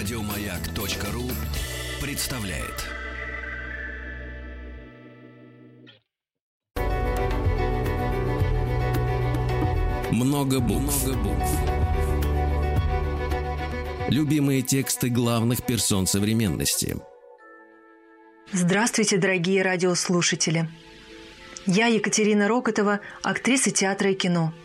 Радиомаяк.ру представляет. Много букв. Любимые тексты главных персон современности. Здравствуйте, дорогие радиослушатели. Я Екатерина Рокотова, актриса театра и кино –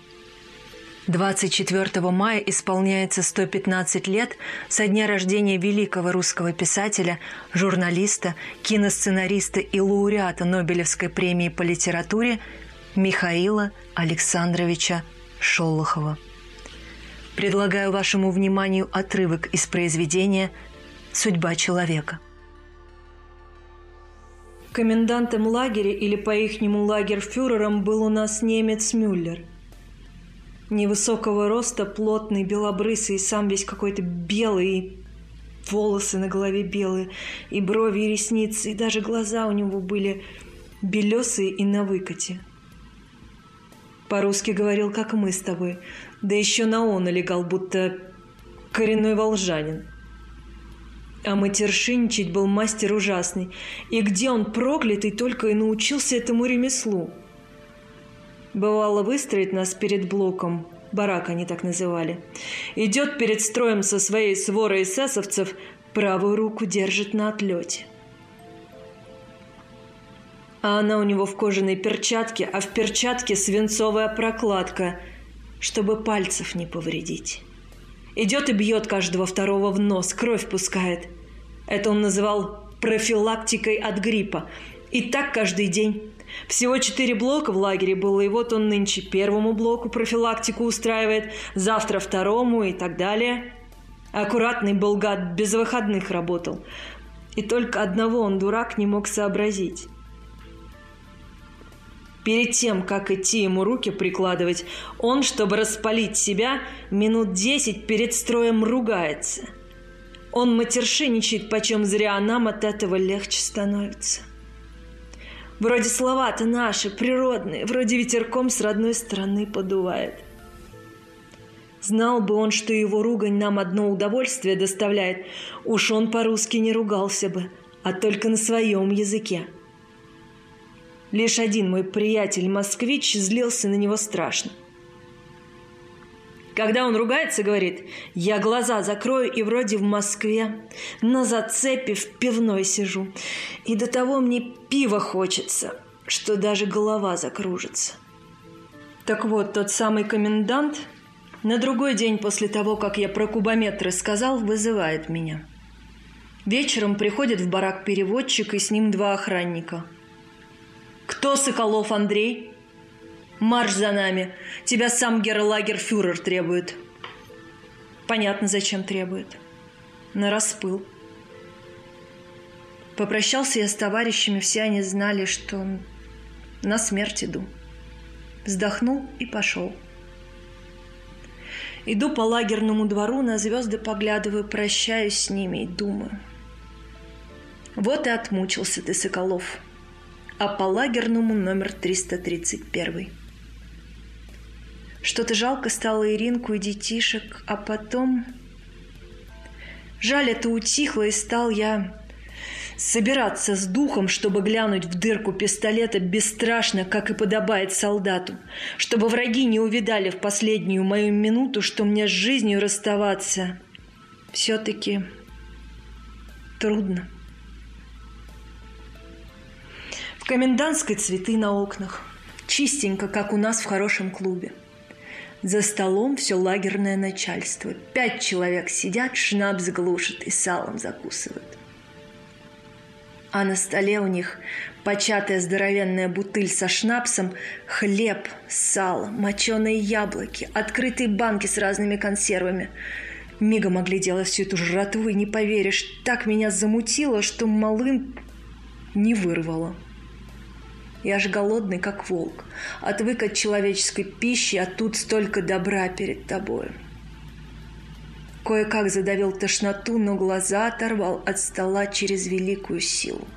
24 мая исполняется 115 лет со дня рождения великого русского писателя, журналиста, киносценариста и лауреата Нобелевской премии по литературе Михаила Александровича Шолохова. Предлагаю вашему вниманию отрывок из произведения «Судьба человека». Комендантом лагеря или по-ихнему лагерфюрером был у нас немец Мюллер – невысокого роста, плотный, белобрысый, сам весь какой-то белый, волосы на голове белые, и брови, и ресницы, и даже глаза у него были белесые и на выкате. По-русски говорил, как мы с тобой, да еще на он налегал, будто коренной волжанин. А матершинничать был мастер ужасный, и где он проклятый только и научился этому ремеслу – Бывало, выстроит нас перед блоком, барак они так называли. Идет перед строем со своей сворой эсэсовцев, правую руку держит на отлете. А она у него в кожаной перчатке, а в перчатке свинцовая прокладка, чтобы пальцев не повредить. Идет и бьет каждого второго в нос, кровь пускает. Это он называл профилактикой от гриппа. И так каждый день. Всего четыре блока в лагере было, и вот он нынче первому блоку профилактику устраивает, завтра второму и так далее. Аккуратный был гад, без выходных работал. И только одного он, дурак, не мог сообразить. Перед тем, как идти ему руки прикладывать, он, чтобы распалить себя, минут десять перед строем ругается. Он матершиничает, почем зря, а нам от этого легче становится. Вроде слова-то наши, природные, вроде ветерком с родной стороны подувает. Знал бы он, что его ругань нам одно удовольствие доставляет, уж он по-русски не ругался бы, а только на своем языке. Лишь один мой приятель-москвич злился на него страшно – когда он ругается, говорит, я глаза закрою и вроде в Москве на зацепе в пивной сижу. И до того мне пива хочется, что даже голова закружится. Так вот, тот самый комендант на другой день после того, как я про кубометры сказал, вызывает меня. Вечером приходит в барак переводчик и с ним два охранника. «Кто Соколов Андрей?» Марш за нами. Тебя сам Герлагерфюрер требует. Понятно, зачем требует. На распыл. Попрощался я с товарищами, все они знали, что на смерть иду. Вздохнул и пошел. Иду по лагерному двору, на звезды поглядываю, прощаюсь с ними и думаю. Вот и отмучился ты, Соколов. А по лагерному номер 331. Что-то жалко стало Иринку и детишек, а потом... Жаль, это утихло, и стал я собираться с духом, чтобы глянуть в дырку пистолета бесстрашно, как и подобает солдату, чтобы враги не увидали в последнюю мою минуту, что мне с жизнью расставаться все-таки трудно. В комендантской цветы на окнах, чистенько, как у нас в хорошем клубе – за столом все лагерное начальство. Пять человек сидят, шнапс глушат и салом закусывают. А на столе у них початая здоровенная бутыль со шнапсом, хлеб, сало, моченые яблоки, открытые банки с разными консервами. Мига могли делать всю эту жратву, и не поверишь, так меня замутило, что малым не вырвало. Я ж голодный, как волк. Отвык от человеческой пищи, а тут столько добра перед тобой. Кое-как задавил тошноту, но глаза оторвал от стола через великую силу.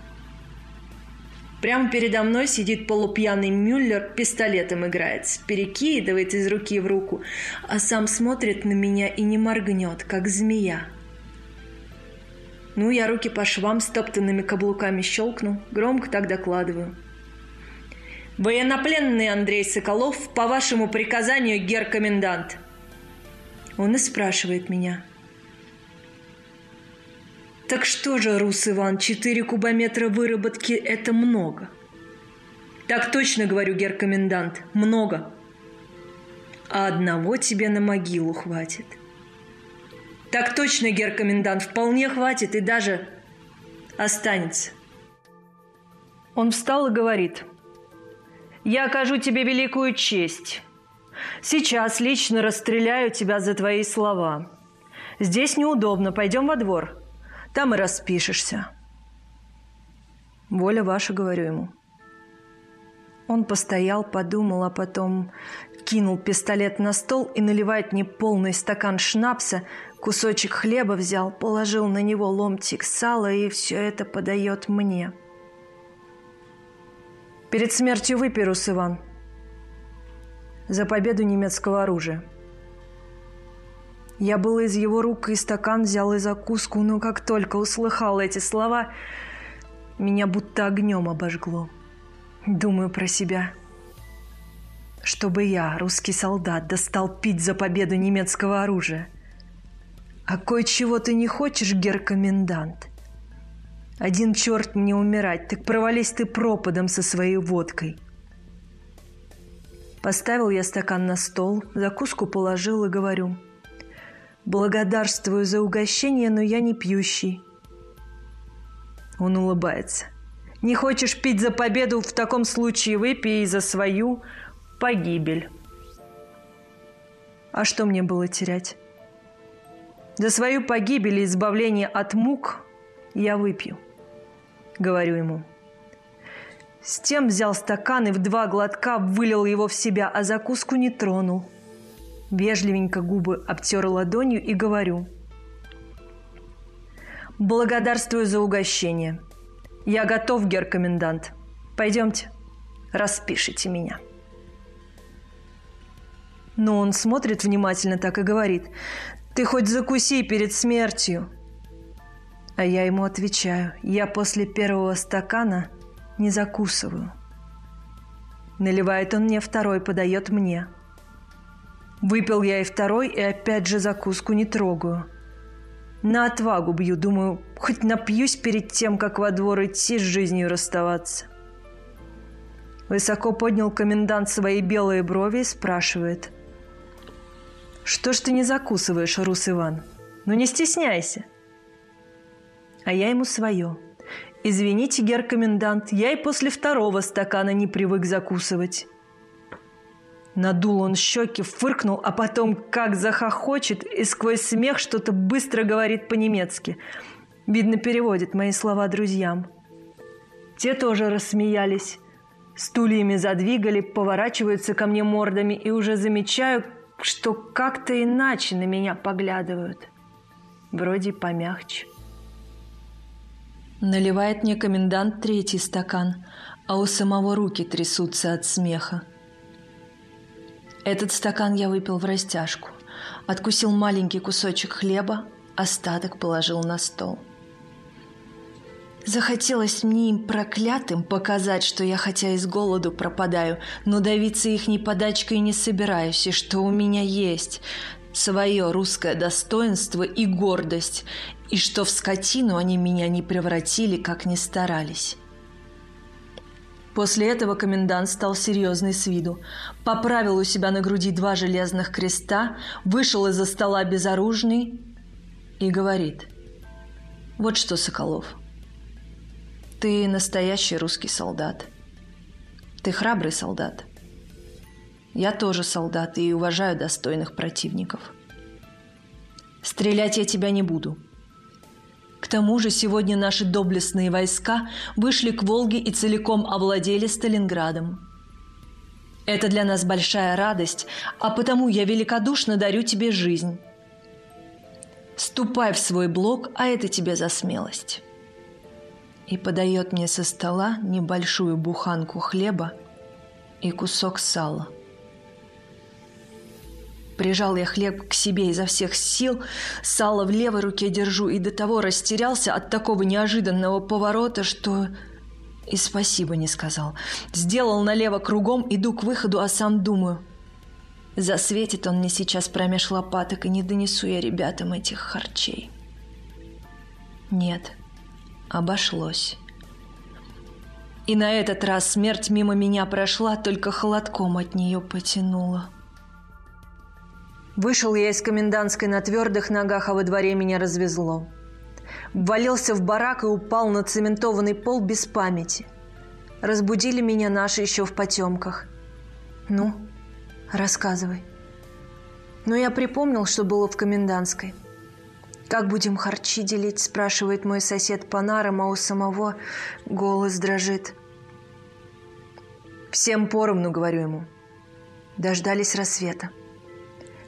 Прямо передо мной сидит полупьяный Мюллер, пистолетом играется, перекидывает из руки в руку, а сам смотрит на меня и не моргнет, как змея. Ну, я руки по швам стоптанными каблуками щелкну, громко так докладываю. Военнопленный Андрей Соколов, по вашему приказанию, гер-комендант. Он и спрашивает меня. Так что же, Рус Иван, четыре кубометра выработки – это много. Так точно, говорю, гер-комендант, много. А одного тебе на могилу хватит. Так точно, гер-комендант, вполне хватит и даже останется. Он встал и говорит, «Я окажу тебе великую честь. Сейчас лично расстреляю тебя за твои слова. Здесь неудобно, пойдем во двор. Там и распишешься». «Воля ваша», — говорю ему. Он постоял, подумал, а потом кинул пистолет на стол и наливает мне полный стакан шнапса, кусочек хлеба взял, положил на него ломтик сала и все это подает мне. Перед смертью выпей, Рус Иван. За победу немецкого оружия. Я был из его рук и стакан взял и закуску, но как только услыхал эти слова, меня будто огнем обожгло. Думаю про себя – чтобы я, русский солдат, достал пить за победу немецкого оружия. А кое-чего ты не хочешь, гер-комендант? Один черт мне умирать, так провались ты пропадом со своей водкой. Поставил я стакан на стол, закуску положил и говорю. Благодарствую за угощение, но я не пьющий. Он улыбается. Не хочешь пить за победу, в таком случае выпей за свою, погибель. А что мне было терять? За свою погибель и избавление от мук я выпью, говорю ему. С тем взял стакан и в два глотка вылил его в себя, а закуску не тронул. Вежливенько губы обтер ладонью и говорю. Благодарствую за угощение. Я готов, гер-комендант. Пойдемте, распишите меня. Но он смотрит внимательно так и говорит, «Ты хоть закуси перед смертью!» А я ему отвечаю, «Я после первого стакана не закусываю». Наливает он мне второй, подает мне. Выпил я и второй, и опять же закуску не трогаю. На отвагу бью, думаю, хоть напьюсь перед тем, как во двор идти с жизнью расставаться. Высоко поднял комендант свои белые брови и спрашивает – что ж ты не закусываешь, Рус Иван? Ну не стесняйся. А я ему свое. Извините, гер-комендант, я и после второго стакана не привык закусывать. Надул он щеки, фыркнул, а потом как захохочет и сквозь смех что-то быстро говорит по-немецки. Видно, переводит мои слова друзьям. Те тоже рассмеялись. Стульями задвигали, поворачиваются ко мне мордами и уже замечаю, что как-то иначе на меня поглядывают. Вроде помягче. Наливает мне комендант третий стакан, а у самого руки трясутся от смеха. Этот стакан я выпил в растяжку. Откусил маленький кусочек хлеба, остаток положил на стол. Захотелось мне им проклятым показать, что я хотя и с голоду пропадаю, но давиться их ни подачкой не собираюсь, и что у меня есть свое русское достоинство и гордость, и что в скотину они меня не превратили, как ни старались. После этого комендант стал серьезный с виду, поправил у себя на груди два железных креста, вышел из-за стола безоружный и говорит, «Вот что, Соколов, — ты настоящий русский солдат. Ты храбрый солдат. Я тоже солдат и уважаю достойных противников. Стрелять я тебя не буду. К тому же сегодня наши доблестные войска вышли к Волге и целиком овладели Сталинградом. Это для нас большая радость, а потому я великодушно дарю тебе жизнь. Ступай в свой блок, а это тебе за смелость и подает мне со стола небольшую буханку хлеба и кусок сала. Прижал я хлеб к себе изо всех сил, сало в левой руке держу и до того растерялся от такого неожиданного поворота, что и спасибо не сказал. Сделал налево кругом, иду к выходу, а сам думаю. Засветит он мне сейчас промеж лопаток, и не донесу я ребятам этих харчей. Нет, обошлось. И на этот раз смерть мимо меня прошла, только холодком от нее потянула. Вышел я из комендантской на твердых ногах, а во дворе меня развезло. Ввалился в барак и упал на цементованный пол без памяти. Разбудили меня наши еще в потемках. Ну, рассказывай. Но я припомнил, что было в комендантской. «Как будем харчи делить?» – спрашивает мой сосед по нарам, а у самого голос дрожит. «Всем поровну», – говорю ему. Дождались рассвета.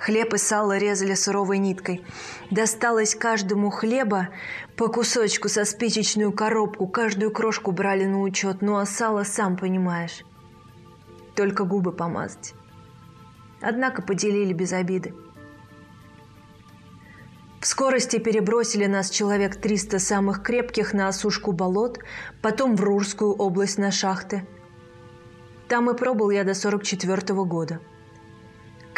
Хлеб и сало резали суровой ниткой. Досталось каждому хлеба по кусочку со спичечную коробку, каждую крошку брали на учет, ну а сало, сам понимаешь, только губы помазать. Однако поделили без обиды. В скорости перебросили нас человек 300 самых крепких на осушку болот, потом в Рурскую область на шахты. Там и пробыл я до 44 -го года.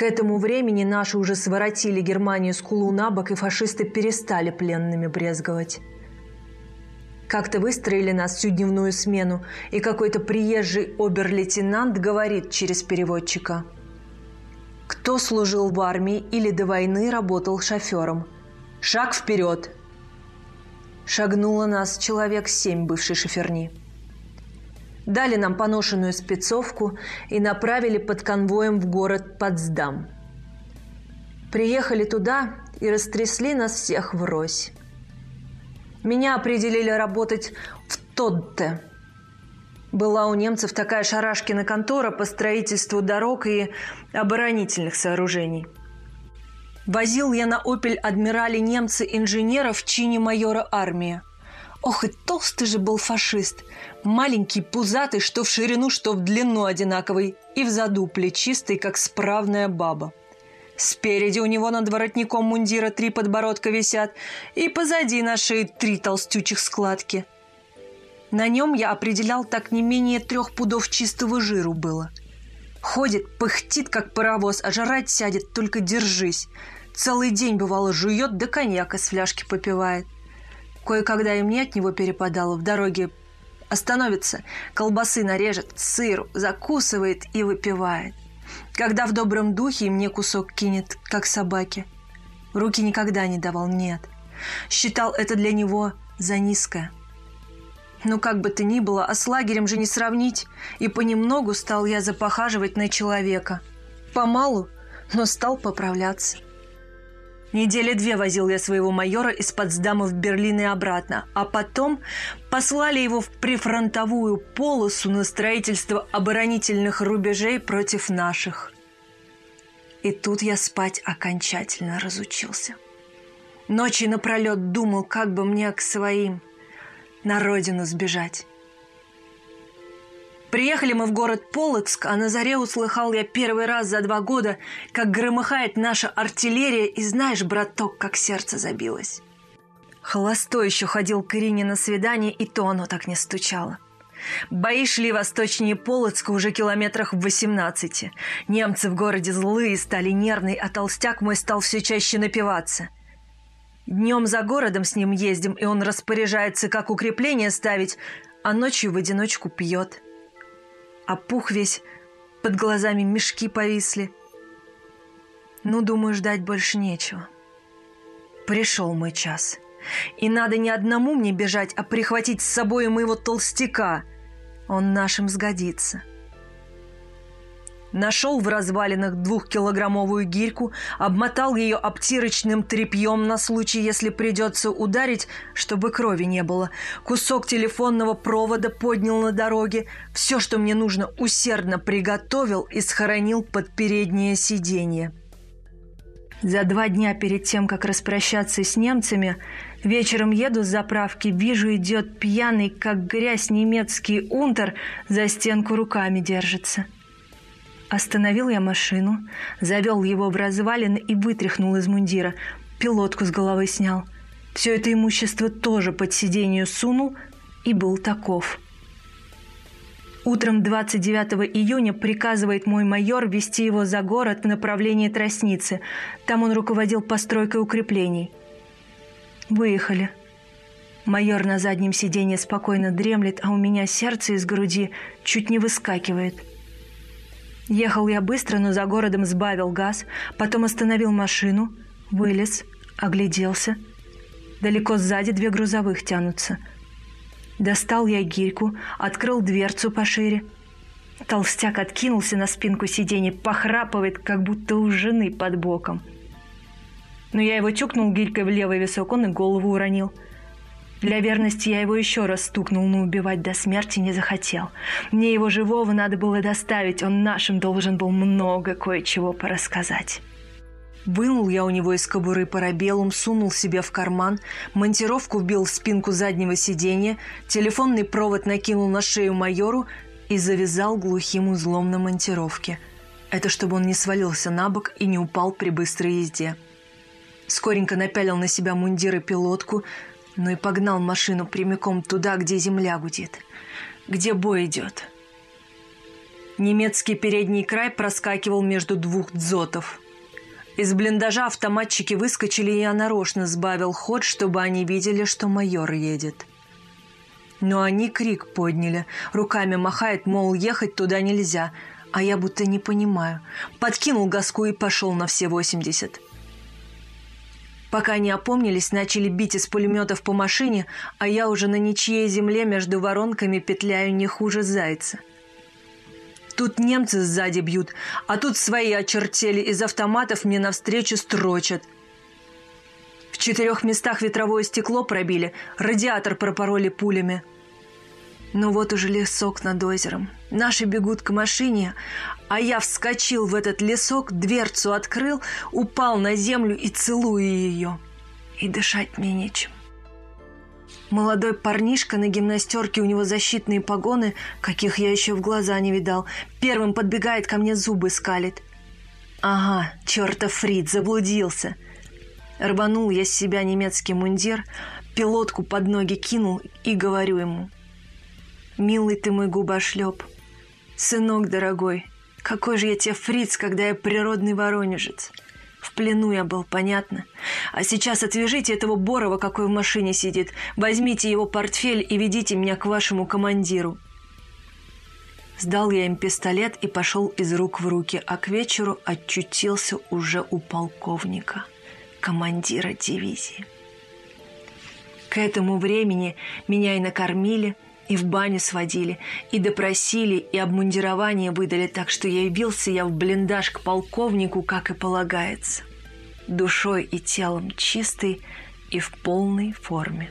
К этому времени наши уже своротили Германию с кулу на бок, и фашисты перестали пленными брезговать. Как-то выстроили нас всю дневную смену, и какой-то приезжий обер-лейтенант говорит через переводчика. Кто служил в армии или до войны работал шофером? Шаг вперед! Шагнуло нас человек семь бывшей шоферни. Дали нам поношенную спецовку и направили под конвоем в город Потсдам. Приехали туда и растрясли нас всех врозь. Меня определили работать в Тодте. Была у немцев такая шарашкина контора по строительству дорог и оборонительных сооружений. Возил я на «Опель» адмирале немцы инженеров в чине майора армии – Ох, и толстый же был фашист. Маленький, пузатый, что в ширину, что в длину одинаковый, и в заду плечистый, как справная баба. Спереди у него над воротником мундира три подбородка висят, и позади на шее три толстючих складки. На нем я определял так не менее трех пудов чистого жиру было. Ходит, пыхтит, как паровоз, а жрать сядет, только держись. Целый день, бывало, жует, да коньяк из фляжки попивает. Кое-когда и мне от него перепадало в дороге. Остановится, колбасы нарежет, сыр, закусывает и выпивает. Когда в добром духе мне кусок кинет, как собаке. Руки никогда не давал, нет. Считал это для него за низкое. Ну, как бы то ни было, а с лагерем же не сравнить. И понемногу стал я запохаживать на человека. Помалу, но стал поправляться. Недели две возил я своего майора из Потсдама в Берлин и обратно, а потом послали его в прифронтовую полосу на строительство оборонительных рубежей против наших. И тут я спать окончательно разучился. Ночи напролет думал, как бы мне к своим на родину сбежать. Приехали мы в город Полоцк, а на заре услыхал я первый раз за два года, как громыхает наша артиллерия, и знаешь, браток, как сердце забилось. Холостой еще ходил к Ирине на свидание, и то оно так не стучало. Бои шли восточнее Полоцка уже километрах в 18. Немцы в городе злые, стали нервные, а толстяк мой стал все чаще напиваться. Днем за городом с ним ездим, и он распоряжается, как укрепление ставить, а ночью в одиночку пьет опух а весь, под глазами мешки повисли. Ну, думаю, ждать больше нечего. Пришел мой час. И надо не одному мне бежать, а прихватить с собой моего толстяка. Он нашим сгодится. Нашел в развалинах двухкилограммовую гирьку, обмотал ее обтирочным тряпьем на случай, если придется ударить, чтобы крови не было. Кусок телефонного провода поднял на дороге. Все, что мне нужно, усердно приготовил и схоронил под переднее сиденье. За два дня перед тем, как распрощаться с немцами, вечером еду с заправки, вижу, идет пьяный, как грязь немецкий унтер, за стенку руками держится – Остановил я машину, завел его в развалины и вытряхнул из мундира. Пилотку с головы снял. Все это имущество тоже под сиденью сунул и был таков. Утром 29 июня приказывает мой майор вести его за город в направлении Тросницы. Там он руководил постройкой укреплений. Выехали. Майор на заднем сиденье спокойно дремлет, а у меня сердце из груди чуть не выскакивает. Ехал я быстро, но за городом сбавил газ, потом остановил машину, вылез, огляделся. Далеко сзади две грузовых тянутся – Достал я гирьку, открыл дверцу пошире. Толстяк откинулся на спинку сиденья, похрапывает, как будто у жены под боком. Но я его тюкнул гирькой в левый висок, он и голову уронил. Для верности я его еще раз стукнул, но убивать до смерти не захотел. Мне его живого надо было доставить, он нашим должен был много кое-чего порассказать. Вынул я у него из кобуры парабеллум, сунул себе в карман, монтировку вбил в спинку заднего сиденья, телефонный провод накинул на шею майору и завязал глухим узлом на монтировке. Это чтобы он не свалился на бок и не упал при быстрой езде. Скоренько напялил на себя мундир и пилотку, но и погнал машину прямиком туда, где земля гудит, где бой идет. Немецкий передний край проскакивал между двух дзотов – из блиндажа автоматчики выскочили, и я нарочно сбавил ход, чтобы они видели, что майор едет. Но они крик подняли, руками махает, мол, ехать туда нельзя, а я будто не понимаю. Подкинул газку и пошел на все восемьдесят. Пока они опомнились, начали бить из пулеметов по машине, а я уже на ничьей земле между воронками петляю не хуже зайца – Тут немцы сзади бьют, а тут свои очертели, из автоматов мне навстречу строчат. В четырех местах ветровое стекло пробили, радиатор пропороли пулями. Ну вот уже лесок над озером. Наши бегут к машине, а я вскочил в этот лесок, дверцу открыл, упал на землю и целую ее. И дышать мне нечем. Молодой парнишка на гимнастерке, у него защитные погоны, каких я еще в глаза не видал. Первым подбегает ко мне, зубы скалит. Ага, чертов Фрид, заблудился. Рванул я с себя немецкий мундир, пилотку под ноги кинул и говорю ему. «Милый ты мой губошлеп, сынок дорогой, какой же я тебе фриц, когда я природный воронежец. В плену я был, понятно. А сейчас отвяжите этого Борова, какой в машине сидит. Возьмите его портфель и ведите меня к вашему командиру. Сдал я им пистолет и пошел из рук в руки, а к вечеру очутился уже у полковника, командира дивизии. К этому времени меня и накормили – и в баню сводили, и допросили, и обмундирование выдали, так что явился я в блиндаж к полковнику, как и полагается. Душой и телом чистый и в полной форме.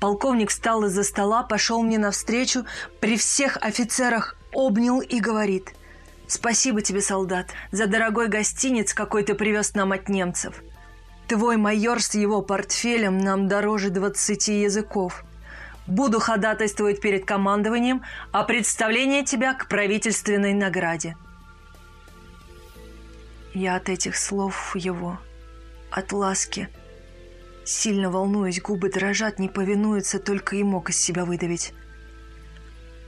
Полковник встал из-за стола, пошел мне навстречу, при всех офицерах обнял и говорит «Спасибо тебе, солдат, за дорогой гостиниц, какой ты привез нам от немцев. Твой майор с его портфелем нам дороже двадцати языков. Буду ходатайствовать перед командованием о представлении тебя к правительственной награде. Я от этих слов его, от ласки, сильно волнуюсь, губы дрожат, не повинуются, только и мог из себя выдавить.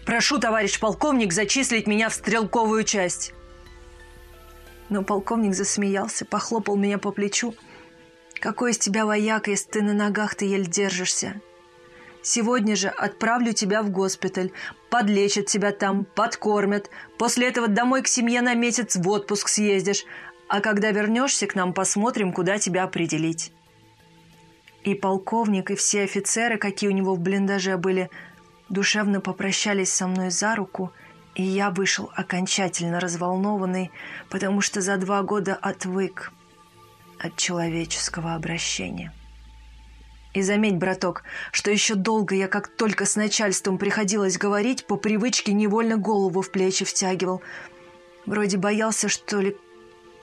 «Прошу, товарищ полковник, зачислить меня в стрелковую часть!» Но полковник засмеялся, похлопал меня по плечу. «Какой из тебя вояк, если ты на ногах ты еле держишься? Сегодня же отправлю тебя в госпиталь. Подлечат тебя там, подкормят. После этого домой к семье на месяц в отпуск съездишь. А когда вернешься к нам, посмотрим, куда тебя определить». И полковник, и все офицеры, какие у него в блиндаже были, душевно попрощались со мной за руку, и я вышел окончательно разволнованный, потому что за два года отвык от человеческого обращения. И заметь, браток, что еще долго я, как только с начальством приходилось говорить, по привычке невольно голову в плечи втягивал. Вроде боялся, что ли,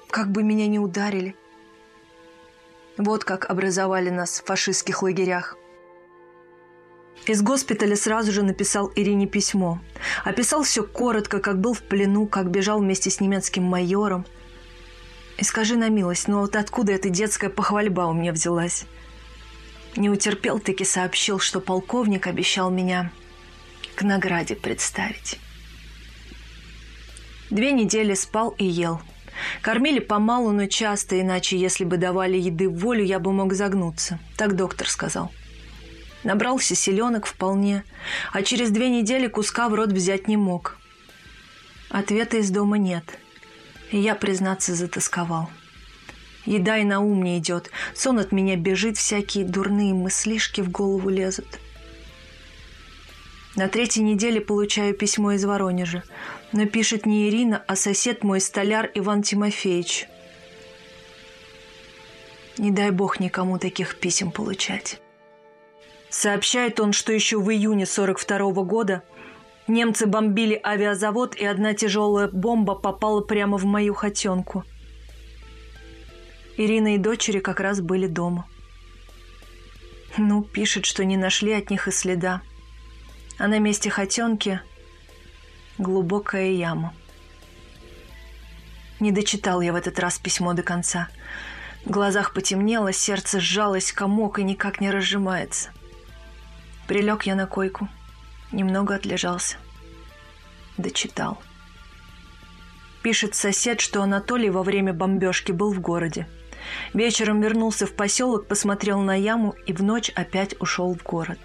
как бы меня не ударили. Вот как образовали нас в фашистских лагерях. Из госпиталя сразу же написал Ирине письмо. Описал все коротко, как был в плену, как бежал вместе с немецким майором. И скажи на милость, ну вот откуда эта детская похвальба у меня взялась? Не утерпел, таки сообщил, что полковник обещал меня к награде представить. Две недели спал и ел. Кормили помалу, но часто, иначе, если бы давали еды в волю, я бы мог загнуться. Так доктор сказал. Набрался селенок вполне, а через две недели куска в рот взять не мог. Ответа из дома нет. И я, признаться, затасковал. Еда и на ум не идет. Сон от меня бежит, всякие дурные мыслишки в голову лезут. На третьей неделе получаю письмо из Воронежа. Но пишет не Ирина, а сосед мой столяр Иван Тимофеевич. Не дай бог никому таких писем получать. Сообщает он, что еще в июне 42 -го года немцы бомбили авиазавод, и одна тяжелая бомба попала прямо в мою хотенку. Ирина и дочери как раз были дома. Ну, пишет, что не нашли от них и следа. А на месте хотенки глубокая яма. Не дочитал я в этот раз письмо до конца. В глазах потемнело, сердце сжалось, комок и никак не разжимается. Прилег я на койку, немного отлежался. Дочитал. Пишет сосед, что Анатолий во время бомбежки был в городе. Вечером вернулся в поселок, посмотрел на яму и в ночь опять ушел в город.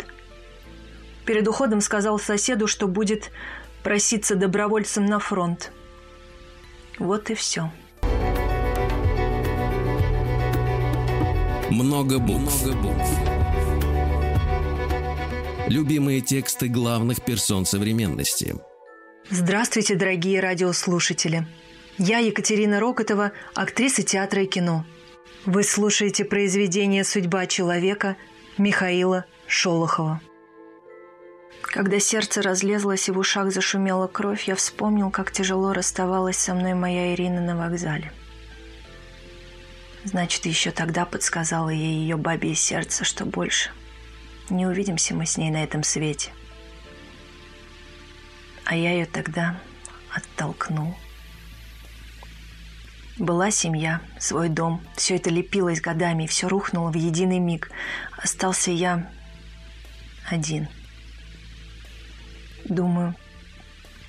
Перед уходом сказал соседу, что будет проситься добровольцем на фронт. Вот и все. Много букв. Много букв. Любимые тексты главных персон современности. Здравствуйте, дорогие радиослушатели. Я Екатерина Рокотова, актриса театра и кино. Вы слушаете произведение «Судьба человека» Михаила Шолохова. Когда сердце разлезлось и в ушах зашумела кровь, я вспомнил, как тяжело расставалась со мной моя Ирина на вокзале. Значит, еще тогда подсказала ей ее бабье сердце, что больше – не увидимся мы с ней на этом свете. А я ее тогда оттолкнул. Была семья, свой дом. Все это лепилось годами, все рухнуло в единый миг. Остался я один. Думаю,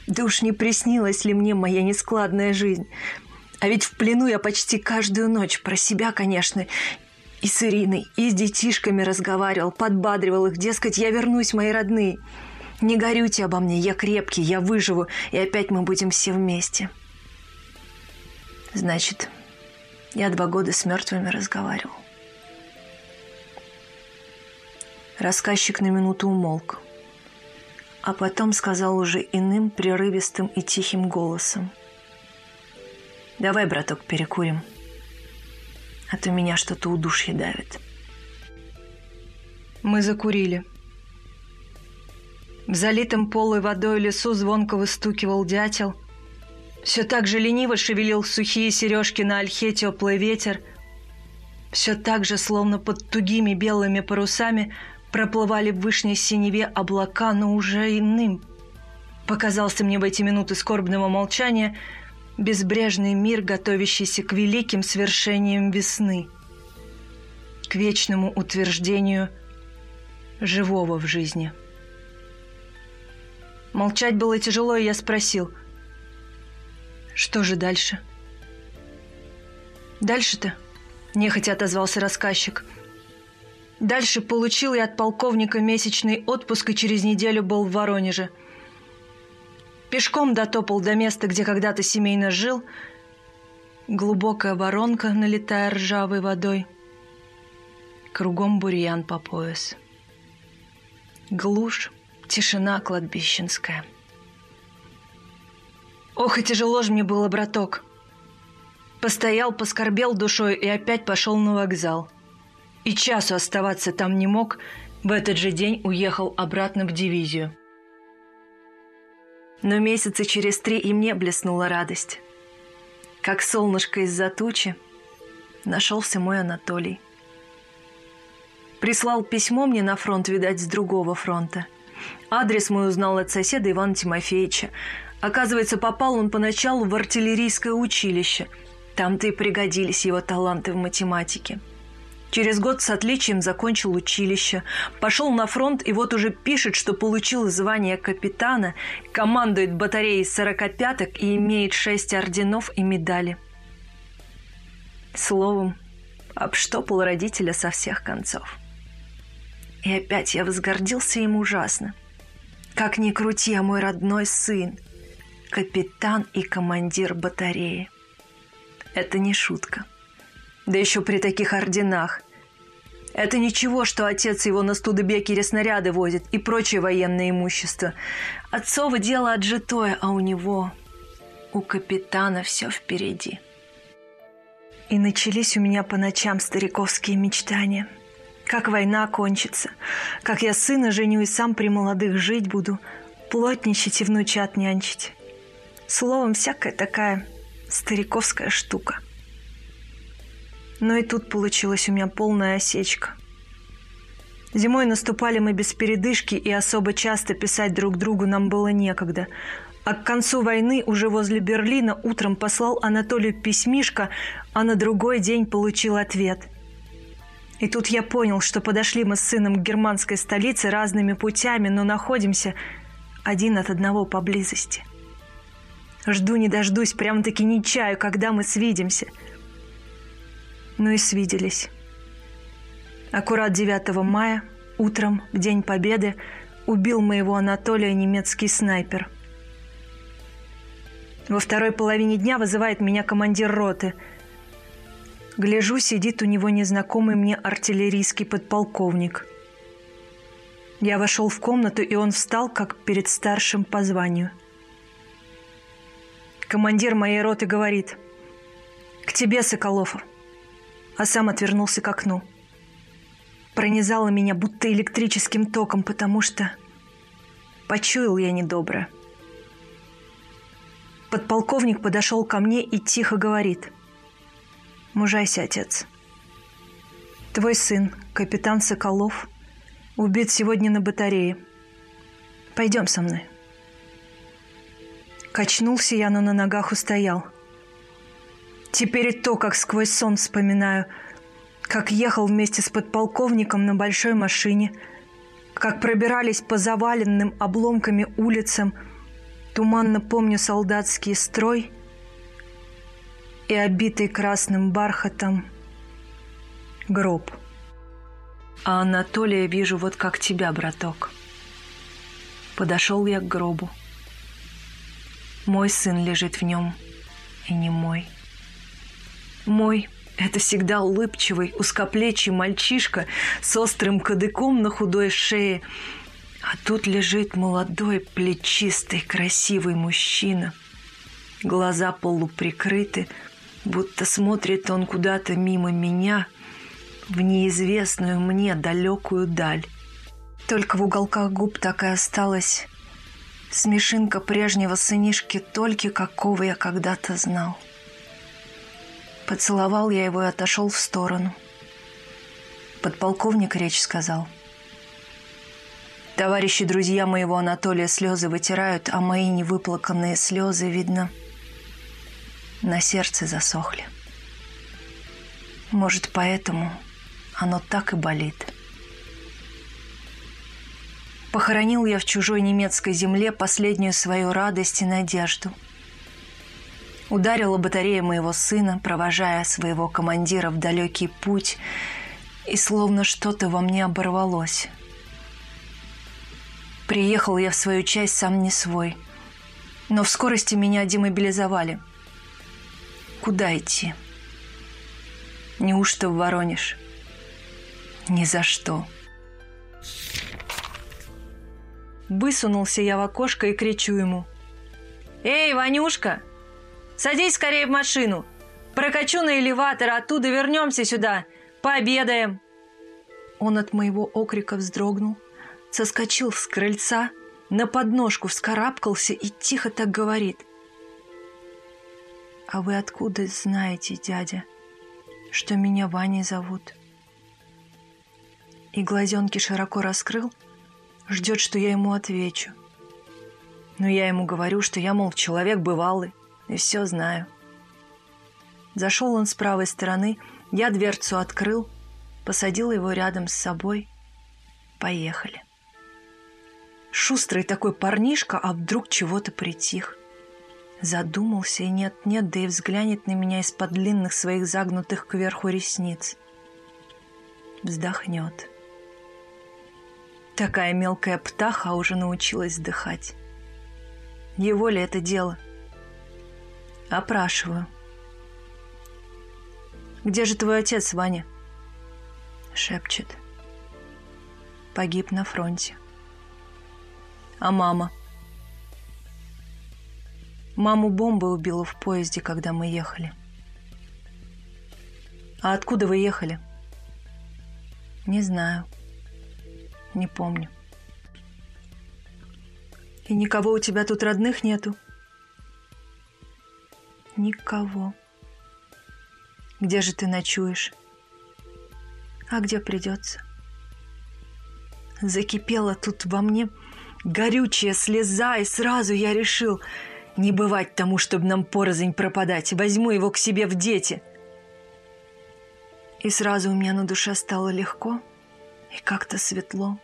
да уж не приснилась ли мне моя нескладная жизнь. А ведь в плену я почти каждую ночь, про себя, конечно, и с Ириной, и с детишками разговаривал, подбадривал их, дескать, я вернусь, мои родные. Не горюйте обо мне, я крепкий, я выживу, и опять мы будем все вместе. Значит, я два года с мертвыми разговаривал. Рассказчик на минуту умолк, а потом сказал уже иным, прерывистым и тихим голосом. «Давай, браток, перекурим» а то меня что-то удушье давит. Мы закурили. В залитом полой водой лесу звонко выстукивал дятел. Все так же лениво шевелил сухие сережки на ольхе теплый ветер. Все так же, словно под тугими белыми парусами, проплывали в вышней синеве облака, но уже иным. Показался мне в эти минуты скорбного молчания – безбрежный мир, готовящийся к великим свершениям весны, к вечному утверждению живого в жизни. Молчать было тяжело, и я спросил, что же дальше? Дальше-то, нехотя отозвался рассказчик. Дальше получил я от полковника месячный отпуск и через неделю был в Воронеже – Пешком дотопал до места, где когда-то семейно жил. Глубокая воронка, налетая ржавой водой. Кругом бурьян по пояс. Глушь, тишина кладбищенская. Ох, и тяжело же мне было, браток. Постоял, поскорбел душой и опять пошел на вокзал. И часу оставаться там не мог, в этот же день уехал обратно в дивизию. Но месяца через три и мне блеснула радость. Как солнышко из-за тучи нашелся мой Анатолий. Прислал письмо мне на фронт, видать, с другого фронта. Адрес мой узнал от соседа Ивана Тимофеевича. Оказывается, попал он поначалу в артиллерийское училище. Там-то и пригодились его таланты в математике. Через год с отличием закончил училище, пошел на фронт и вот уже пишет, что получил звание капитана, командует батареей сорокопяток и имеет шесть орденов и медали. Словом, обштопал родителя со всех концов. И опять я возгордился им ужасно. Как ни крути, а мой родной сын, капитан и командир батареи. Это не шутка. Да еще при таких орденах. Это ничего, что отец его на Студебекере снаряды возит и прочее военное имущество. Отцово дело отжитое, а у него, у капитана все впереди. И начались у меня по ночам стариковские мечтания – как война кончится, как я сына женю и сам при молодых жить буду, плотничать и внучат нянчить. Словом, всякая такая стариковская штука. Но и тут получилась у меня полная осечка. Зимой наступали мы без передышки, и особо часто писать друг другу нам было некогда. А к концу войны уже возле Берлина утром послал Анатолию письмишко, а на другой день получил ответ – и тут я понял, что подошли мы с сыном к германской столице разными путями, но находимся один от одного поблизости. Жду не дождусь, прям-таки не чаю, когда мы свидимся. Ну и свиделись. Аккурат 9 мая, утром, в День Победы, убил моего Анатолия немецкий снайпер. Во второй половине дня вызывает меня командир роты – Гляжу, сидит у него незнакомый мне артиллерийский подполковник. Я вошел в комнату, и он встал, как перед старшим по званию. Командир моей роты говорит «К тебе, Соколов!» А сам отвернулся к окну. Пронизало меня будто электрическим током, потому что почуял я недоброе. Подполковник подошел ко мне и тихо говорит – Мужайся, отец. Твой сын, капитан Соколов, убит сегодня на батарее. Пойдем со мной. Качнулся я, но на ногах устоял. Теперь и то, как сквозь сон вспоминаю, как ехал вместе с подполковником на большой машине, как пробирались по заваленным обломками улицам, туманно помню солдатский строй — и обитый красным бархатом гроб. А Анатолия вижу вот как тебя, браток. Подошел я к гробу. Мой сын лежит в нем, и не мой. Мой — это всегда улыбчивый, узкоплечий мальчишка с острым кадыком на худой шее. А тут лежит молодой, плечистый, красивый мужчина. Глаза полуприкрыты, будто смотрит он куда-то мимо меня в неизвестную мне далекую даль. Только в уголках губ так и осталась смешинка прежнего сынишки, только какого я когда-то знал. Поцеловал я его и отошел в сторону. Подполковник речь сказал. Товарищи, друзья моего Анатолия слезы вытирают, а мои невыплаканные слезы, видно, — на сердце засохли. Может, поэтому оно так и болит. Похоронил я в чужой немецкой земле последнюю свою радость и надежду. Ударила батарея моего сына, провожая своего командира в далекий путь, и словно что-то во мне оборвалось. Приехал я в свою часть сам не свой, но в скорости меня демобилизовали – Куда идти? Неужто в Воронеж? Ни за что. Высунулся я в окошко и кричу ему. «Эй, Ванюшка, садись скорее в машину. Прокачу на элеватор, оттуда вернемся сюда. Пообедаем». Он от моего окрика вздрогнул, соскочил с крыльца, на подножку вскарабкался и тихо так говорит – «А вы откуда знаете, дядя, что меня Ваней зовут?» и глазенки широко раскрыл, ждет, что я ему отвечу. Но я ему говорю, что я, мол, человек бывалый, и все знаю. Зашел он с правой стороны, я дверцу открыл, посадил его рядом с собой. Поехали. Шустрый такой парнишка, а вдруг чего-то притих. Задумался и нет-нет, да и взглянет на меня из-под длинных своих загнутых кверху ресниц. Вздохнет. Такая мелкая птаха уже научилась вздыхать. Его ли это дело? Опрашиваю. «Где же твой отец, Ваня?» Шепчет. Погиб на фронте. А мама? Маму бомба убила в поезде, когда мы ехали. А откуда вы ехали? Не знаю. Не помню. И никого у тебя тут родных нету? Никого. Где же ты ночуешь? А где придется? Закипела тут во мне горючая слеза, и сразу я решил не бывать тому, чтобы нам порознь пропадать. Возьму его к себе в дети. И сразу у меня на душе стало легко и как-то светло.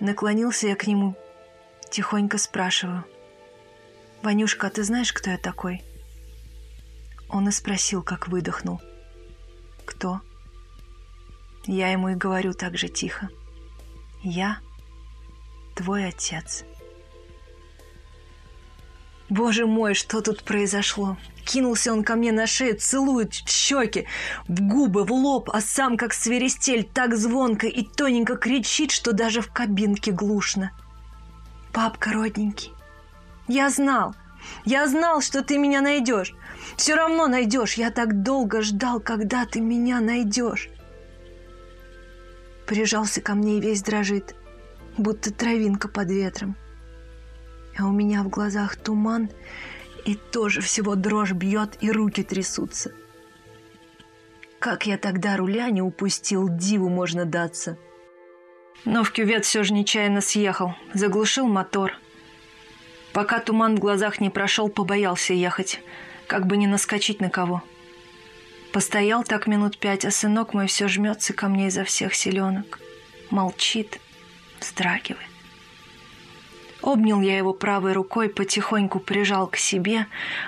Наклонился я к нему, тихонько спрашиваю. «Ванюшка, а ты знаешь, кто я такой?» Он и спросил, как выдохнул. «Кто?» Я ему и говорю так же тихо. «Я твой отец». Боже мой, что тут произошло? Кинулся он ко мне на шею, целует в щеки, в губы, в лоб, а сам, как свиристель, так звонко и тоненько кричит, что даже в кабинке глушно. «Папка родненький, я знал, я знал, что ты меня найдешь. Все равно найдешь. Я так долго ждал, когда ты меня найдешь. Прижался ко мне и весь дрожит, будто травинка под ветром. А у меня в глазах туман, и тоже всего дрожь бьет, и руки трясутся. Как я тогда руля не упустил, диву можно даться. Но в кювет все же нечаянно съехал, заглушил мотор. Пока туман в глазах не прошел, побоялся ехать – как бы не наскочить на кого. Постоял так минут пять, а сынок мой все жмется ко мне изо всех селенок. Молчит, вздрагивает. Обнял я его правой рукой, потихоньку прижал к себе,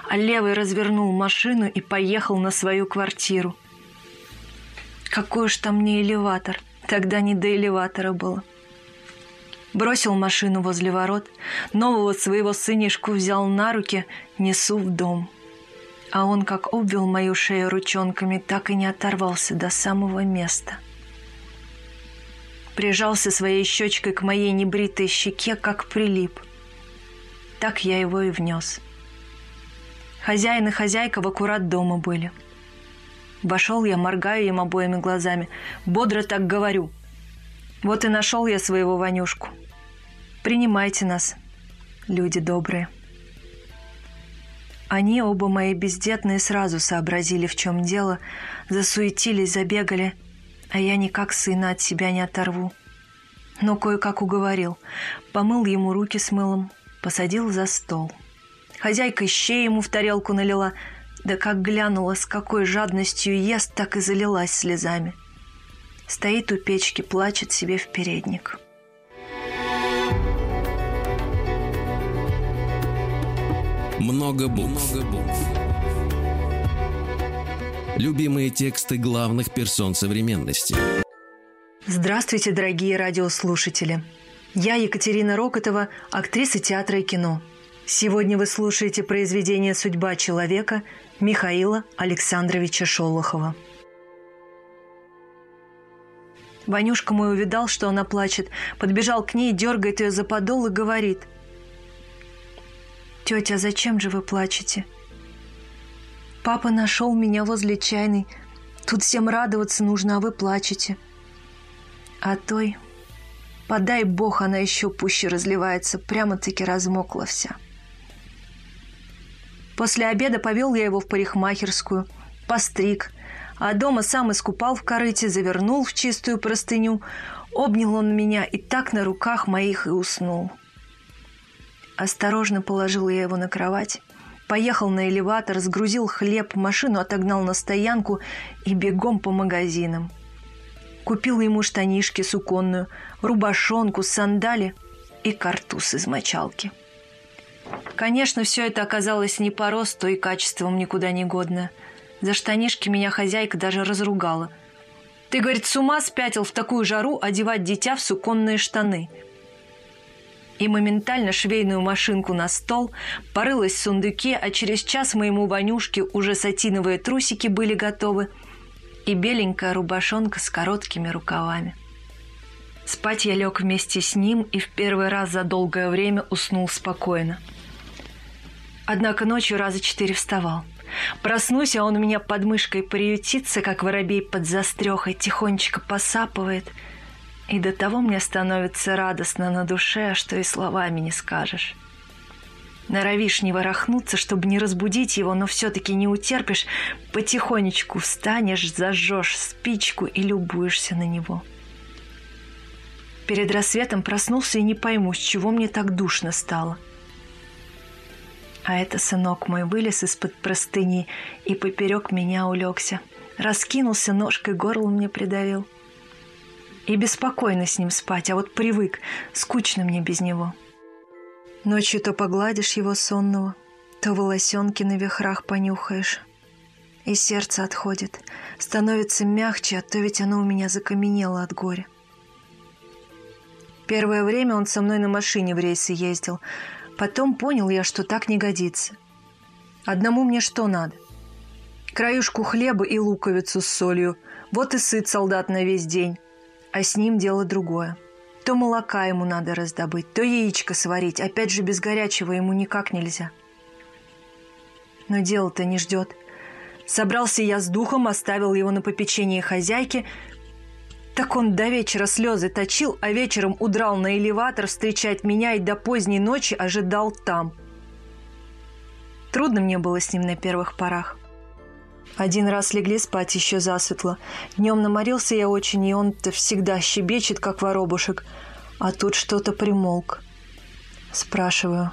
а левой развернул машину и поехал на свою квартиру. Какой уж там не элеватор, тогда не до элеватора было. Бросил машину возле ворот, нового своего сынишку взял на руки, несу в дом – а он как обвил мою шею ручонками, так и не оторвался до самого места. Прижался своей щечкой к моей небритой щеке, как прилип. Так я его и внес. Хозяин и хозяйка в аккурат дома были. Вошел я, моргаю им обоими глазами. Бодро так говорю. Вот и нашел я своего Ванюшку. Принимайте нас, люди добрые. Они, оба мои бездетные, сразу сообразили, в чем дело, засуетились, забегали, а я никак сына от себя не оторву. Но кое-как уговорил, помыл ему руки с мылом, посадил за стол. Хозяйка щей ему в тарелку налила, да как глянула, с какой жадностью ест, так и залилась слезами. Стоит у печки, плачет себе в передник. Много букв. Любимые тексты главных персон современности. Здравствуйте, дорогие радиослушатели. Я Екатерина Рокотова, актриса театра и кино. Сегодня вы слушаете произведение «Судьба человека» Михаила Александровича Шолохова. Ванюшка мой увидал, что она плачет, подбежал к ней, дергает ее за подол и говорит – «Тетя, зачем же вы плачете?» «Папа нашел меня возле чайной. Тут всем радоваться нужно, а вы плачете». А той, подай бог, она еще пуще разливается, прямо-таки размокла вся. После обеда повел я его в парикмахерскую, постриг, а дома сам искупал в корыте, завернул в чистую простыню, обнял он меня и так на руках моих и уснул. Осторожно положил я его на кровать, поехал на элеватор, сгрузил хлеб, машину отогнал на стоянку и бегом по магазинам. Купил ему штанишки суконную, рубашонку, сандали и картуз из мочалки. Конечно, все это оказалось не по росту и качеством никуда не годно – за штанишки меня хозяйка даже разругала. Ты, говорит, с ума спятил в такую жару одевать дитя в суконные штаны. И моментально швейную машинку на стол, порылась в сундуке, а через час моему Ванюшке уже сатиновые трусики были готовы и беленькая рубашонка с короткими рукавами. Спать я лег вместе с ним и в первый раз за долгое время уснул спокойно. Однако ночью раза четыре вставал. Проснусь, а он у меня под мышкой приютится, как воробей под застрехой, тихонечко посапывает. И до того мне становится радостно на душе, что и словами не скажешь. Норовишь не ворохнуться, чтобы не разбудить его, но все-таки не утерпишь, потихонечку встанешь, зажжешь спичку и любуешься на него. Перед рассветом проснулся и не пойму, с чего мне так душно стало – а это сынок мой вылез из-под простыни и поперек меня улегся. Раскинулся, ножкой горло мне придавил. И беспокойно с ним спать, а вот привык, скучно мне без него. Ночью то погладишь его сонного, то волосенки на вихрах понюхаешь. И сердце отходит, становится мягче, а то ведь оно у меня закаменело от горя. Первое время он со мной на машине в рейсы ездил – Потом понял я, что так не годится. Одному мне что надо? Краюшку хлеба и луковицу с солью. Вот и сыт солдат на весь день. А с ним дело другое. То молока ему надо раздобыть, то яичко сварить. Опять же, без горячего ему никак нельзя. Но дело-то не ждет. Собрался я с духом, оставил его на попечение хозяйки – так он до вечера слезы точил, а вечером удрал на элеватор встречать меня и до поздней ночи ожидал там. Трудно мне было с ним на первых порах. Один раз легли спать еще засветло. Днем наморился я очень, и он-то всегда щебечет, как воробушек. А тут что-то примолк. Спрашиваю.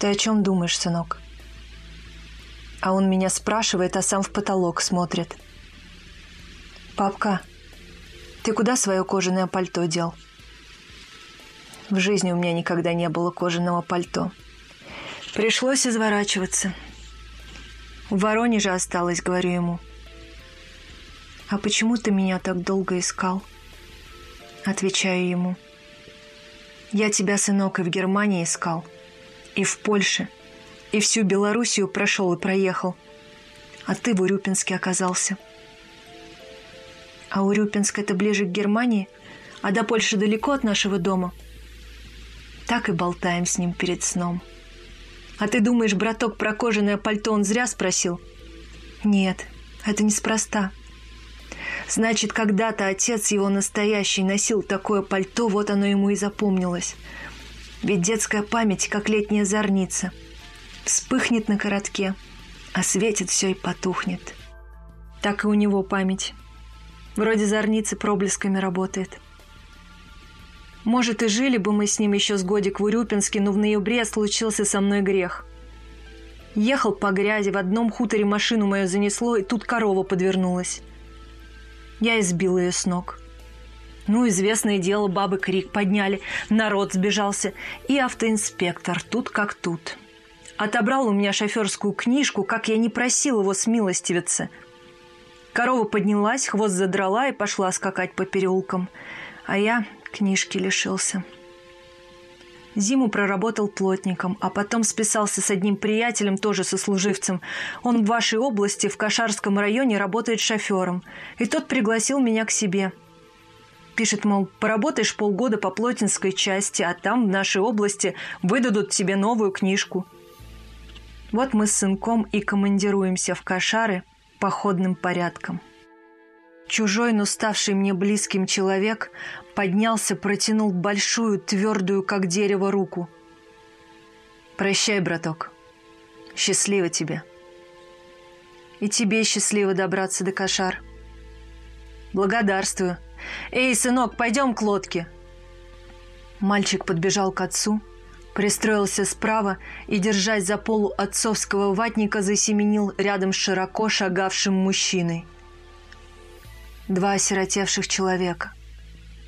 «Ты о чем думаешь, сынок?» А он меня спрашивает, а сам в потолок смотрит. «Папка, ты куда свое кожаное пальто дел? В жизни у меня никогда не было кожаного пальто. Пришлось изворачиваться. В Воронеже осталось, говорю ему. А почему ты меня так долго искал? Отвечаю ему. Я тебя, сынок, и в Германии искал, и в Польше, и всю Белоруссию прошел и проехал. А ты в Урюпинске оказался. — а Урюпинск это ближе к Германии, а до Польши далеко от нашего дома. Так и болтаем с ним перед сном. А ты думаешь, браток, про кожаное пальто он зря спросил? Нет, это неспроста. Значит, когда-то отец его настоящий носил такое пальто, вот оно ему и запомнилось. Ведь детская память, как летняя зорница. Вспыхнет на коротке, а светит все и потухнет. Так и у него память. Вроде зорницы проблесками работает. Может, и жили бы мы с ним еще с годик в Урюпинске, но в ноябре случился со мной грех. Ехал по грязи, в одном хуторе машину мою занесло, и тут корова подвернулась. Я избил ее с ног. Ну, известное дело, бабы крик подняли, народ сбежался, и автоинспектор тут как тут. Отобрал у меня шоферскую книжку, как я не просил его смилостивиться – Корова поднялась, хвост задрала и пошла скакать по переулкам. А я книжки лишился. Зиму проработал плотником, а потом списался с одним приятелем, тоже сослуживцем. Он в вашей области, в Кашарском районе, работает шофером. И тот пригласил меня к себе. Пишет, мол, поработаешь полгода по плотинской части, а там, в нашей области, выдадут тебе новую книжку. Вот мы с сынком и командируемся в Кашары – походным порядком. Чужой, но ставший мне близким человек поднялся, протянул большую, твердую, как дерево, руку. «Прощай, браток. Счастливо тебе». И тебе счастливо добраться до кошар. Благодарствую. Эй, сынок, пойдем к лодке. Мальчик подбежал к отцу, пристроился справа и, держась за полу отцовского ватника, засеменил рядом с широко шагавшим мужчиной. Два осиротевших человека.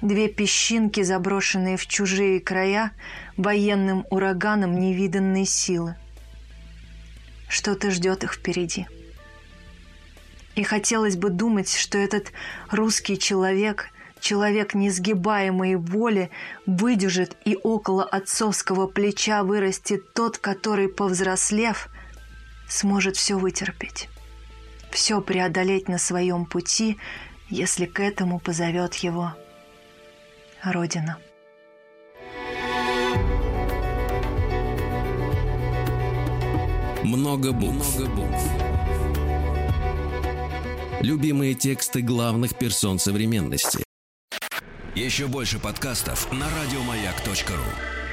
Две песчинки, заброшенные в чужие края военным ураганом невиданной силы. Что-то ждет их впереди. И хотелось бы думать, что этот русский человек, человек несгибаемой воли, выдержит и около отцовского плеча вырастет тот, который, повзрослев, сможет все вытерпеть, все преодолеть на своем пути, если к этому позовет его Родина. Много букв. Любимые тексты главных персон современности. Еще больше подкастов на радиомаяк.ру.